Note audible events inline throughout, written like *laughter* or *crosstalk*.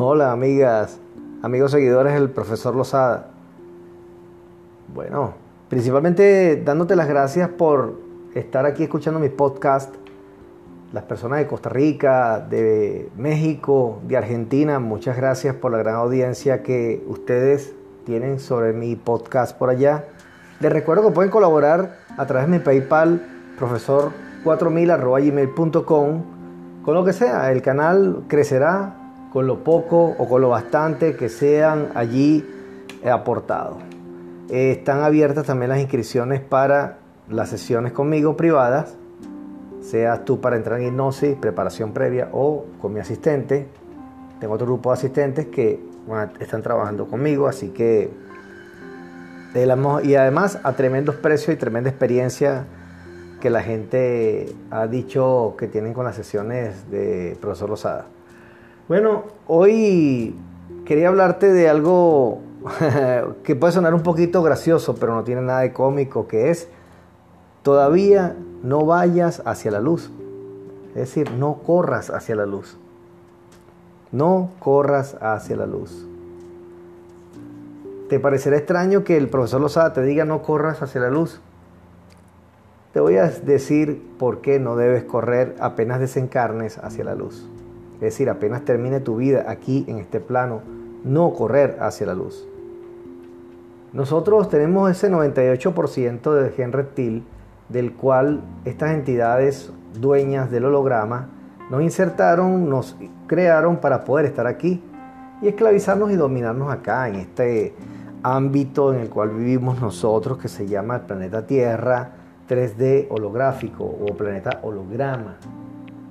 Hola amigas, amigos seguidores del profesor Lozada. Bueno, principalmente dándote las gracias por estar aquí escuchando mi podcast. Las personas de Costa Rica, de México, de Argentina, muchas gracias por la gran audiencia que ustedes tienen sobre mi podcast por allá. Les recuerdo que pueden colaborar a través de mi PayPal, profesor4000.gmail.com, con lo que sea. El canal crecerá con lo poco o con lo bastante que sean allí aportados. Eh, están abiertas también las inscripciones para las sesiones conmigo privadas, seas tú para entrar en hipnosis, preparación previa o con mi asistente. Tengo otro grupo de asistentes que están trabajando conmigo, así que y además a tremendos precios y tremenda experiencia que la gente ha dicho que tienen con las sesiones de profesor Lozada. Bueno, hoy quería hablarte de algo *laughs* que puede sonar un poquito gracioso, pero no tiene nada de cómico, que es todavía no vayas hacia la luz. Es decir, no corras hacia la luz. No corras hacia la luz. ¿Te parecerá extraño que el profesor Lozada te diga no corras hacia la luz? Te voy a decir por qué no debes correr apenas desencarnes hacia la luz. Es decir, apenas termine tu vida aquí en este plano, no correr hacia la luz. Nosotros tenemos ese 98% de gen reptil del cual estas entidades dueñas del holograma nos insertaron, nos crearon para poder estar aquí y esclavizarnos y dominarnos acá en este ámbito en el cual vivimos nosotros que se llama el planeta Tierra 3D holográfico o planeta holograma.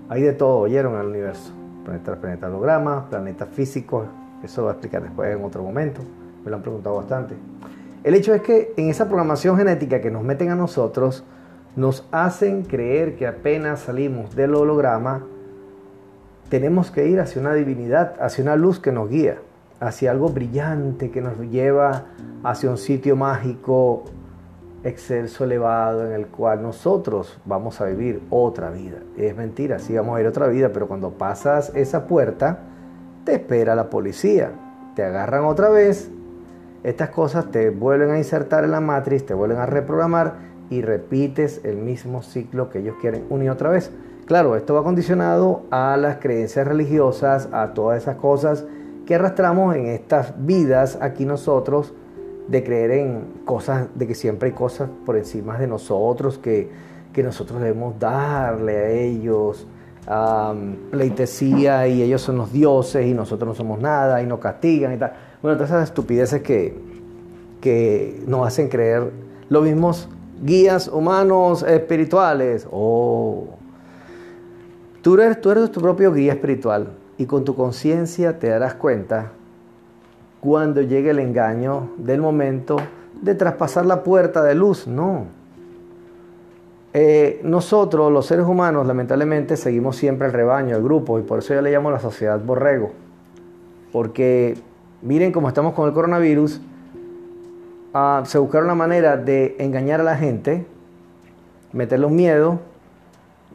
Hay de todo, oyeron el universo planeta, planeta holograma, planetas físicos, eso lo voy a explicar después en otro momento, me lo han preguntado bastante. El hecho es que en esa programación genética que nos meten a nosotros, nos hacen creer que apenas salimos del holograma, tenemos que ir hacia una divinidad, hacia una luz que nos guía, hacia algo brillante que nos lleva hacia un sitio mágico, excelso, elevado, en el cual nosotros vamos a vivir otra vida. Es mentira, sí vamos a vivir otra vida, pero cuando pasas esa puerta, te espera la policía, te agarran otra vez, estas cosas te vuelven a insertar en la matriz, te vuelven a reprogramar y repites el mismo ciclo que ellos quieren una y otra vez. Claro, esto va condicionado a las creencias religiosas, a todas esas cosas que arrastramos en estas vidas aquí nosotros, de creer en cosas, de que siempre hay cosas por encima de nosotros, que, que nosotros debemos darle a ellos pleitesía y ellos son los dioses y nosotros no somos nada y nos castigan y tal. Bueno, todas esas estupideces que, que nos hacen creer los mismos guías humanos espirituales. Oh. Tú eres, tú eres tu propio guía espiritual y con tu conciencia te darás cuenta cuando llegue el engaño del momento de traspasar la puerta de luz. No. Eh, nosotros, los seres humanos, lamentablemente seguimos siempre el rebaño, el grupo, y por eso yo le llamo la sociedad borrego. Porque miren cómo estamos con el coronavirus, ah, se buscaron una manera de engañar a la gente, meterle un miedo,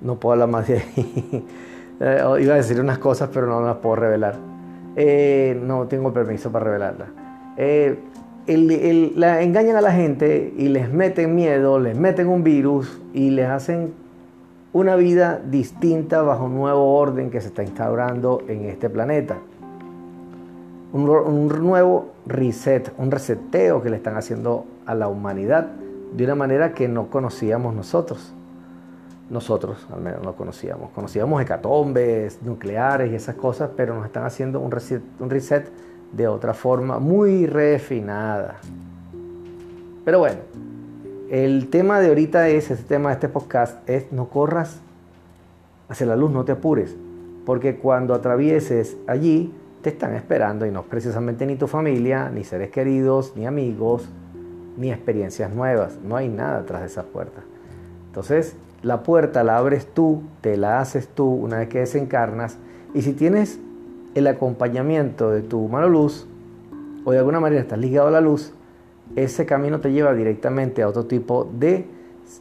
no puedo hablar más de ahí, *laughs* eh, iba a decir unas cosas, pero no las puedo revelar eh, no tengo permiso para revelarla. Eh, la, engañan a la gente y les meten miedo, les meten un virus y les hacen una vida distinta bajo un nuevo orden que se está instaurando en este planeta. Un, un, nuevo reset, un reseteo que le están haciendo a la humanidad de una manera que no conocíamos nosotros nosotros al menos no conocíamos. Conocíamos hecatombes, nucleares y esas cosas, pero nos están haciendo un reset, un reset de otra forma muy refinada. Pero bueno, el tema de ahorita es, este tema de este podcast es no corras hacia la luz, no te apures, porque cuando atravieses allí te están esperando y no precisamente ni tu familia, ni seres queridos, ni amigos, ni experiencias nuevas. No hay nada atrás de esas puertas. Entonces, la puerta la abres tú, te la haces tú una vez que desencarnas. Y si tienes el acompañamiento de tu mano luz, o de alguna manera estás ligado a la luz, ese camino te lleva directamente a otro tipo de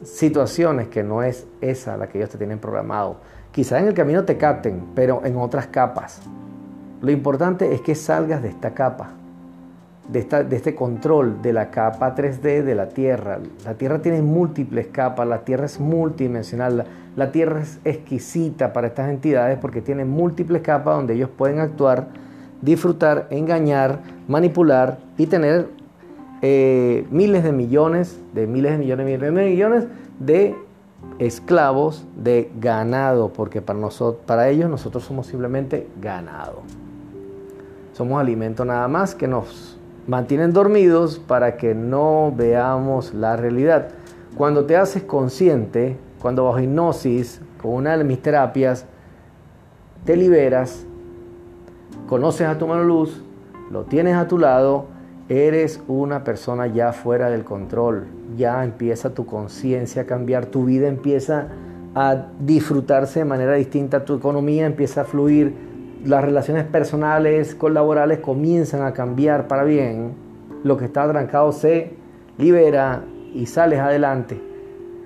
situaciones que no es esa la que ellos te tienen programado. Quizás en el camino te capten, pero en otras capas. Lo importante es que salgas de esta capa, de, este control de la capa 3D de la Tierra. La Tierra tiene múltiples capas, la Tierra es multidimensional, la, la Tierra es exquisita para estas entidades porque tiene múltiples capas donde ellos pueden actuar, disfrutar, engañar, manipular y tener eh, miles de millones, de miles de millones, miles de millones de esclavos de ganado, porque para, nosotros, para ellos nosotros somos simplemente ganado. Somos alimento nada más que nos mantienen dormidos para que no veamos la realidad. Cuando te haces consciente, cuando bajo hipnosis, con una de mis terapias, te liberas, conoces a tu mano luz, lo tienes a tu lado, Eres una persona ya fuera del control, ya empieza tu conciencia a cambiar, tu vida empieza a disfrutarse de manera distinta, tu economía empieza a fluir, las relaciones personales, colaborales comienzan a cambiar para bien, lo que está trancado se libera y sales adelante.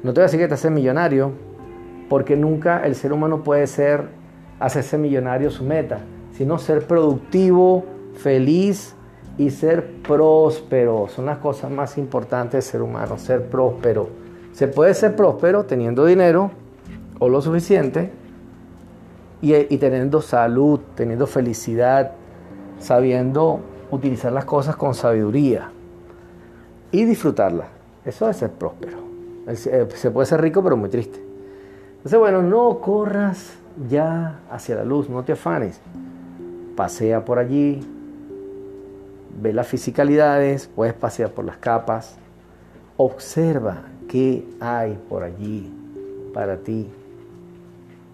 No te voy a decir que te haces millonario, porque nunca el ser humano puede ser hacerse millonario su meta, sino ser productivo, feliz, y ser próspero. Son las cosas más importantes del ser humano, ser próspero. Se puede ser próspero teniendo dinero o lo suficiente y, teniendo salud, teniendo felicidad, sabiendo utilizar las cosas con sabiduría y disfrutarlas. Eso es ser próspero. Eh, se puede ser rico pero muy triste. Entonces, bueno, no corras ya hacia la luz, no te afanes. Pasea por allí, ve las fisicalidades, puedes pasear por las capas, observa qué hay por allí para ti.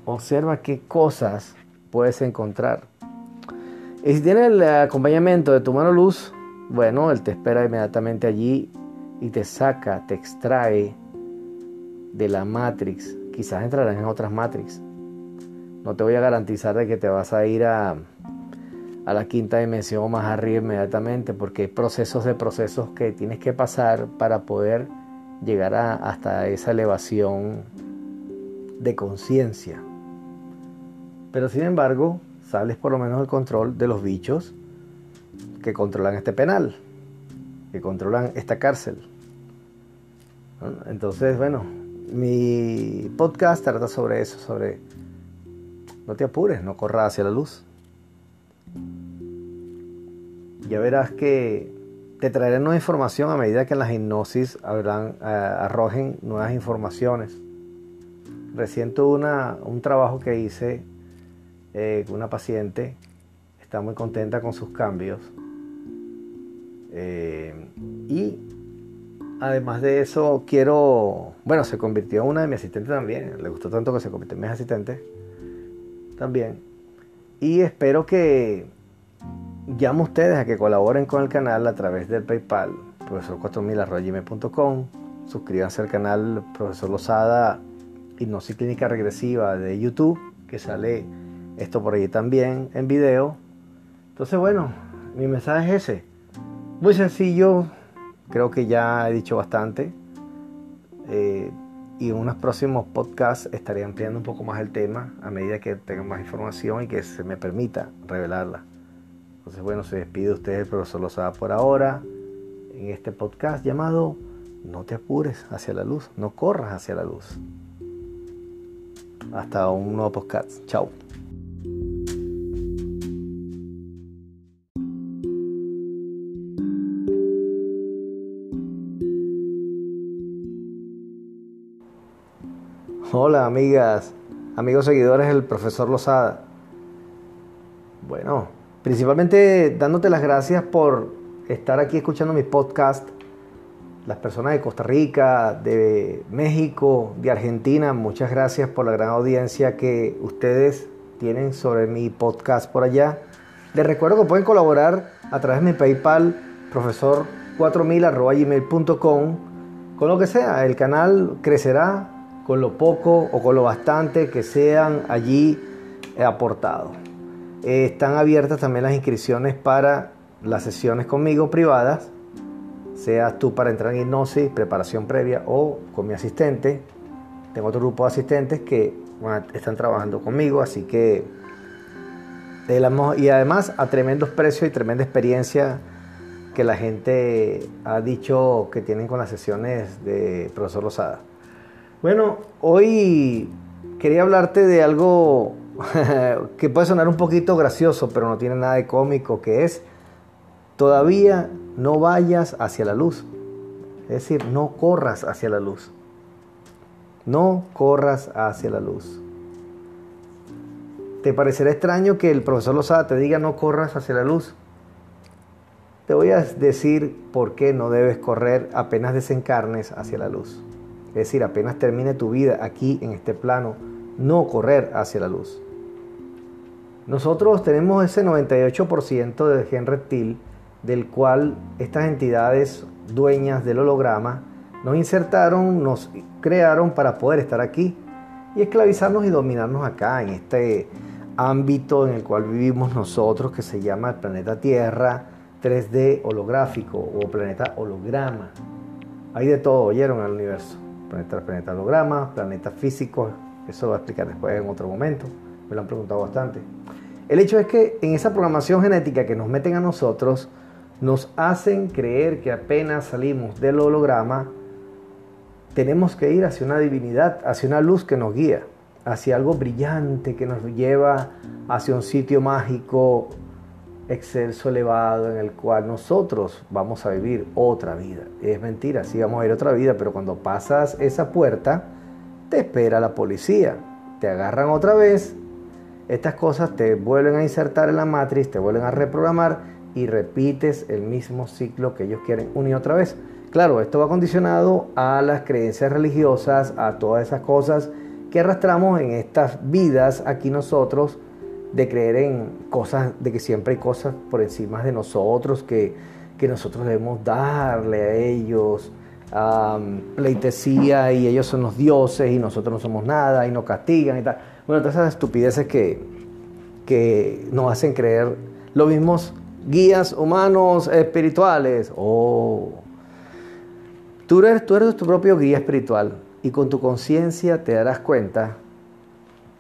Observa qué cosas puedes encontrar. Y si tienes el acompañamiento de tu mano luz, bueno, él te espera inmediatamente allí y te saca, te extrae de la Matrix. Quizás entrarás en otras Matrix. No te voy a garantizar de que te vas a ir a, a la quinta dimensión o más arriba inmediatamente, porque hay procesos de procesos que tienes que pasar para poder llegar hasta esa elevación de conciencia. Pero sin embargo, sales por lo menos del control de los bichos que controlan este penal, que controlan esta cárcel. Entonces, bueno, mi podcast trata sobre eso, sobre no te apures, no corras hacia la luz ya verás que te traeré nueva información a medida que las hipnosis eh, arrojen nuevas informaciones. Recién tuve un trabajo que hice eh, una paciente, está muy contenta con sus cambios. Eh, y además de eso, quiero, bueno, se convirtió en una de mis asistentes también, le gustó tanto que se convirtió en mi asistente también. Y espero que llamo a ustedes a que colaboren con el canal a través del PayPal, profesor4000.com. Suscríbanse al canal Profesor Lozada Hipnosis Clínica Regresiva de YouTube, que sale esto por allí también en video. Entonces, bueno, mi mensaje es ese. Muy sencillo, creo que ya he dicho bastante. Eh, y en unos próximos podcasts estaré ampliando un poco más el tema a medida que tenga más información y que se me permita revelarla. Entonces, bueno, se despide usted el profesor Lozada por ahora en este podcast llamado No te apures hacia la luz, no corras hacia la luz. Hasta un nuevo podcast. Chao. Hola amigas, amigos seguidores del profesor Lozada. Bueno, Principalmente dándote las gracias por estar aquí escuchando mi podcast. Las personas de Costa Rica, de México, de Argentina, muchas gracias por la gran audiencia que ustedes tienen sobre mi podcast por allá. Les recuerdo que pueden colaborar a través de mi PayPal, profesor4000.gmail.com, con lo que sea. El canal crecerá con lo poco o con lo bastante que sean allí aportados. Eh, están abiertas también las inscripciones para las sesiones conmigo privadas, seas tú para entrar en hipnosis, preparación previa o con mi asistente. Tengo otro grupo de asistentes que están trabajando conmigo, así que y además a tremendos precios y tremenda experiencia que la gente ha dicho que tienen con las sesiones de profesor Lozada. Bueno, hoy quería hablarte de algo *laughs* que puede sonar un poquito gracioso, pero no tiene nada de cómico, que es todavía no vayas hacia la luz. Es decir, no corras hacia la luz. No corras hacia la luz. ¿Te parecerá extraño que el profesor Lozada te diga no corras hacia la luz? Te voy a decir por qué no debes correr apenas desencarnes hacia la luz. Es decir, apenas termine tu vida aquí en este plano, no correr hacia la luz. Nosotros tenemos ese 98% de gen reptil del cual estas entidades dueñas del holograma nos insertaron, nos crearon para poder estar aquí y esclavizarnos y dominarnos acá en este ámbito en el cual vivimos nosotros que se llama el planeta Tierra 3D holográfico o planeta holograma. Hay de todo, oyeron el universo. Planeta, planeta holograma, planeta físico, eso lo voy a explicar después en otro momento, me lo han preguntado bastante. El hecho es que en esa programación genética que nos meten a nosotros, nos hacen creer que apenas salimos del holograma, tenemos que ir hacia una divinidad, hacia una luz que nos guía hacia algo brillante que nos lleva hacia un sitio mágico, excelso, elevado, en el cual nosotros vamos a vivir otra vida. Es mentira, sí vamos a ir otra vida, pero cuando pasas esa puerta, te espera la policía, te agarran otra vez, estas cosas te vuelven a insertar en la matriz, te vuelven a reprogramar y repites el mismo ciclo que ellos quieren una y otra vez. Claro, esto va condicionado a las creencias religiosas, a todas esas cosas que arrastramos en estas vidas aquí nosotros de creer en cosas, de que siempre hay cosas por encima de nosotros que, que nosotros debemos darle a ellos, pleitesía y ellos son los dioses y nosotros no somos nada y nos castigan y tal. Bueno, todas esas estupideces que, que nos hacen creer los mismos guías humanos espirituales. Oh. Tú eres, tú eres tu propio guía espiritual y con tu conciencia te darás cuenta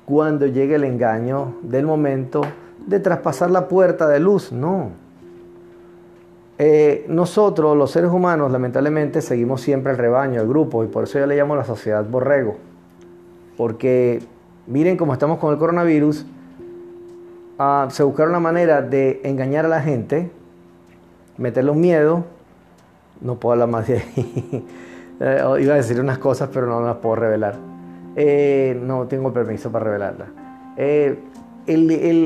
cuando llegue el engaño del momento de traspasar la puerta de luz. No. Eh, nosotros, los seres humanos, lamentablemente seguimos siempre el rebaño, el grupo, y por eso yo le llamo la sociedad borrego. Porque miren cómo estamos con el coronavirus, ah, se buscaron una manera de engañar a la gente, meterle un miedo, no puedo hablar más de ahí. *laughs* Eh, iba a decir unas cosas, pero no las puedo revelar. Eh, no tengo permiso para revelarlas. Eh,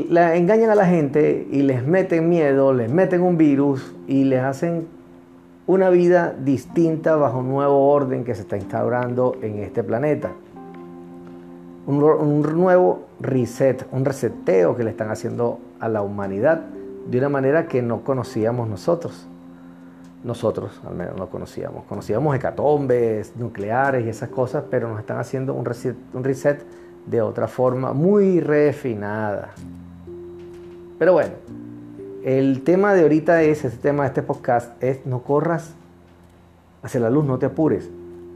la, engañan a la gente y les meten miedo, les meten un virus y les hacen una vida distinta bajo un nuevo orden que se está instaurando en este planeta. Un, nuevo reset, un reseteo que le están haciendo a la humanidad de una manera que no conocíamos nosotros nosotros al menos no conocíamos. Conocíamos hecatombes, nucleares y esas cosas, pero nos están haciendo un reset, un reset de otra forma muy refinada. Pero bueno, el tema de ahorita es, este tema de este podcast es no corras hacia la luz, no te apures,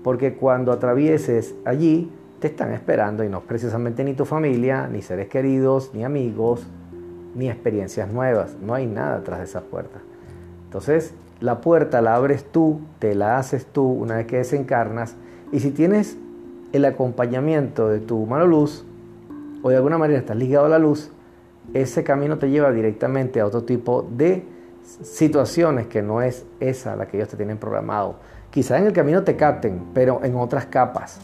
porque cuando atravieses allí te están esperando y no precisamente ni tu familia, ni seres queridos, ni amigos, ni experiencias nuevas. No hay nada atrás de esa puerta. Entonces, la puerta la abres tú, te la haces tú una vez que desencarnas. Y si tienes el acompañamiento de tu mano luz, o de alguna manera estás ligado a la luz, ese camino te lleva directamente a otro tipo de situaciones que no es esa la que ellos te tienen programado. Quizás en el camino te capten, pero en otras capas.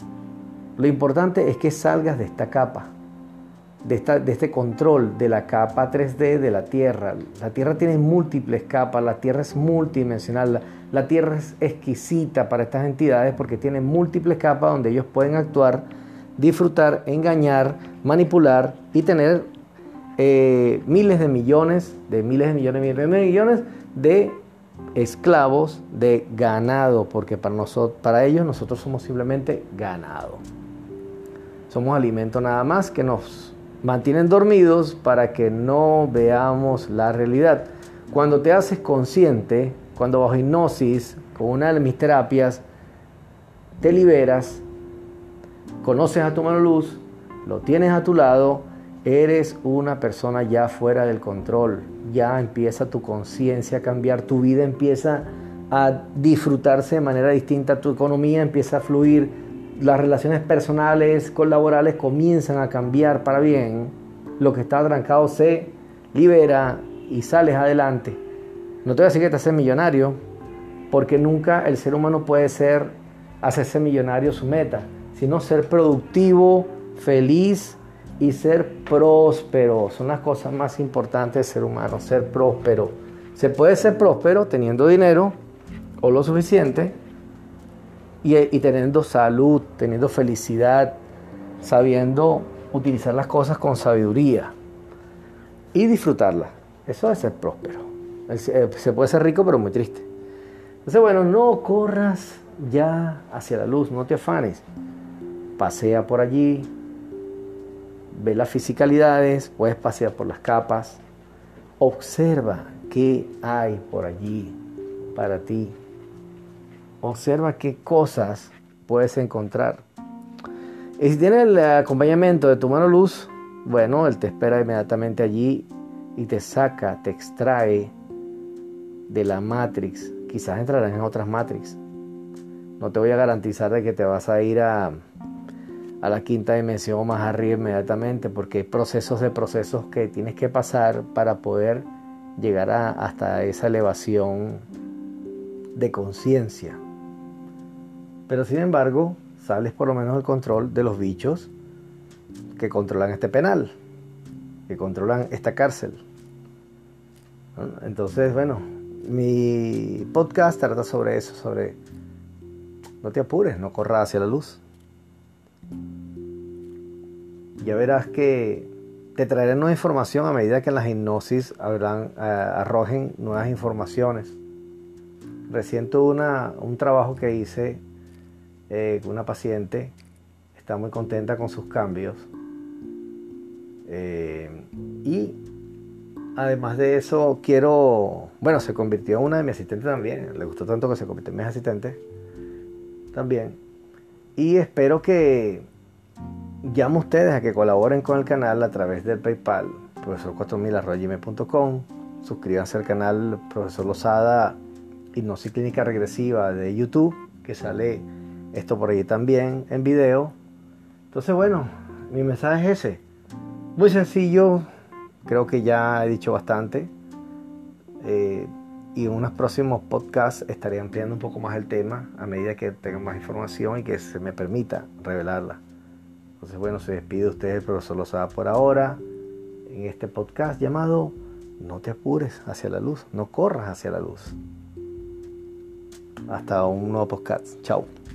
Lo importante es que salgas de esta capa de, este control de la capa 3D de la Tierra. La Tierra tiene múltiples capas, la Tierra es multidimensional, la, Tierra es exquisita para estas entidades porque tiene múltiples capas donde ellos pueden actuar, disfrutar, engañar, manipular y tener eh, miles de millones, de miles de millones, miles de millones de esclavos de ganado, porque para, nosotros, para ellos nosotros somos simplemente ganado. Somos alimento nada más que nos mantienen dormidos para que no veamos la realidad. Cuando te haces consciente, cuando bajo hipnosis, con una de mis terapias, te liberas, conoces a tu mano luz, lo tienes a tu lado, Eres una persona ya fuera del control, ya empieza tu conciencia a cambiar, tu vida empieza a disfrutarse de manera distinta, tu economía empieza a fluir, las relaciones personales, colaborales comienzan a cambiar para bien, lo que está atrancado se libera y sales adelante. No te voy a decir que te haces millonario, porque nunca el ser humano puede ser hacerse millonario su meta, sino ser productivo, feliz y ser próspero. Son las cosas más importantes del ser humano, ser próspero. Se puede ser próspero teniendo dinero o lo suficiente y, teniendo salud, teniendo felicidad, sabiendo utilizar las cosas con sabiduría y disfrutarlas. Eso es ser próspero. Eh, se puede ser rico pero muy triste. Entonces, bueno, no corras ya hacia la luz, no te afanes. Pasea por allí, ve las fisicalidades, puedes pasear por las capas, observa qué hay por allí para ti. Observa qué cosas puedes encontrar. Y si tienes el acompañamiento de tu mano luz, bueno, él te espera inmediatamente allí y te saca, te extrae de la Matrix. Quizás entrarás en otras Matrix. No te voy a garantizar de que te vas a ir a, la quinta dimensión o más arriba inmediatamente, porque hay procesos de procesos que tienes que pasar para poder llegar hasta esa elevación de conciencia. Pero sin embargo, sales por lo menos del control de los bichos que controlan este penal, que controlan esta cárcel. Entonces, bueno, mi podcast trata sobre eso, sobre no te apures, no corras hacia la luz. Ya verás que te traeré nueva información a medida que las hipnosis eh, arrojen nuevas informaciones. Recién tuve un trabajo que hice eh, una paciente, está muy contenta con sus cambios. Eh, y además de eso, quiero, bueno, se convirtió en una de mis asistentes también, le gustó tanto que se convirtió en mi asistente también. Y espero que llamo a ustedes a que colaboren con el canal a través del PayPal, profesor4000.com. Suscríbanse al canal Profesor Lozada Hipnosis Clínica Regresiva de YouTube, que sale esto por ahí también en video. Entonces, bueno, mi mensaje es ese. Muy sencillo, creo que ya he dicho bastante. Eh, y en unos próximos podcasts estaré ampliando un poco más el tema a medida que tenga más información y que se me permita revelarla. Entonces, bueno, se despide de ustedes el profesor Lozada por ahora en este podcast llamado No te apures hacia la luz, no corras hacia la luz. Hasta un nuevo podcast. Chao.